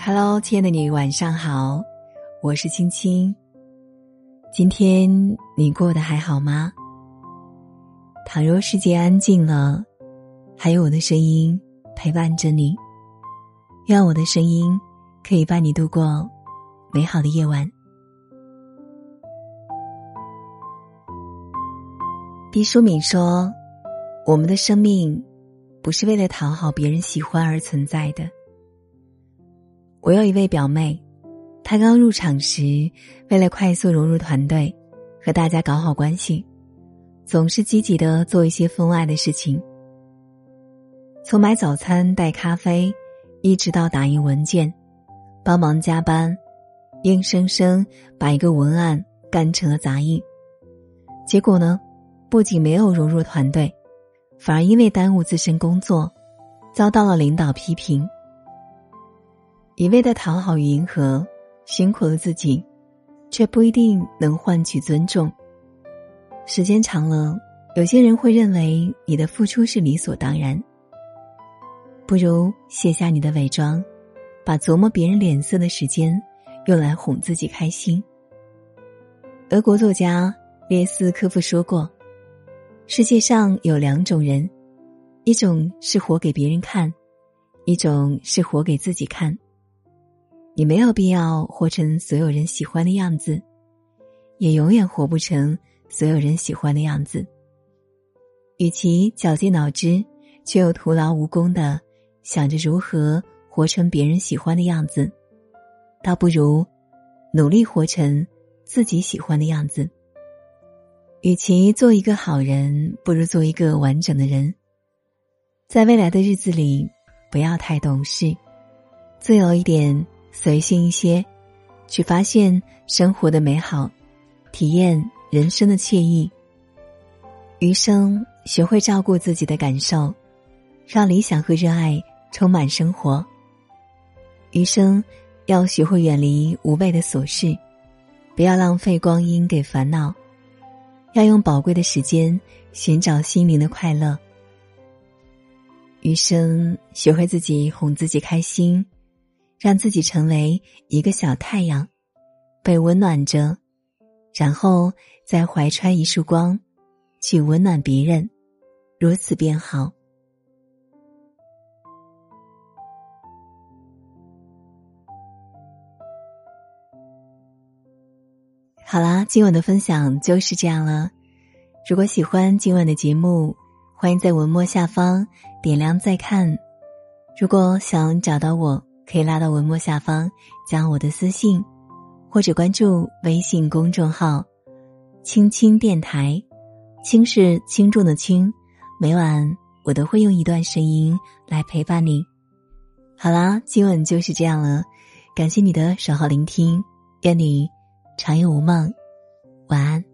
Hello，亲爱的你，晚上好，我是青青。今天你过得还好吗？倘若世界安静了，还有我的声音陪伴着你，愿我的声音可以伴你度过美好的夜晚。毕淑敏说：“我们的生命不是为了讨好别人喜欢而存在的。”我有一位表妹，她刚入场时，为了快速融入团队，和大家搞好关系，总是积极的做一些分外的事情。从买早餐、带咖啡，一直到打印文件、帮忙加班，硬生生把一个文案干成了杂印。结果呢，不仅没有融入团队，反而因为耽误自身工作，遭到了领导批评。一味的讨好与迎合，辛苦了自己，却不一定能换取尊重。时间长了，有些人会认为你的付出是理所当然。不如卸下你的伪装，把琢磨别人脸色的时间用来哄自己开心。俄国作家列斯科夫说过：“世界上有两种人，一种是活给别人看，一种是活给自己看。”你没有必要活成所有人喜欢的样子，也永远活不成所有人喜欢的样子。与其绞尽脑汁却又徒劳无功的想着如何活成别人喜欢的样子，倒不如努力活成自己喜欢的样子。与其做一个好人，不如做一个完整的人。在未来的日子里，不要太懂事，自由一点。随性一些，去发现生活的美好，体验人生的惬意。余生学会照顾自己的感受，让理想和热爱充满生活。余生要学会远离无谓的琐事，不要浪费光阴给烦恼，要用宝贵的时间寻找心灵的快乐。余生学会自己哄自己开心。让自己成为一个小太阳，被温暖着，然后再怀揣一束光，去温暖别人，如此便好。好啦，今晚的分享就是这样了。如果喜欢今晚的节目，欢迎在文末下方点亮再看。如果想找到我。可以拉到文末下方，加我的私信，或者关注微信公众号“青青电台”，轻是轻重的轻。每晚我都会用一段声音来陪伴你。好啦，今晚就是这样了，感谢你的守候聆听，愿你长夜无梦，晚安。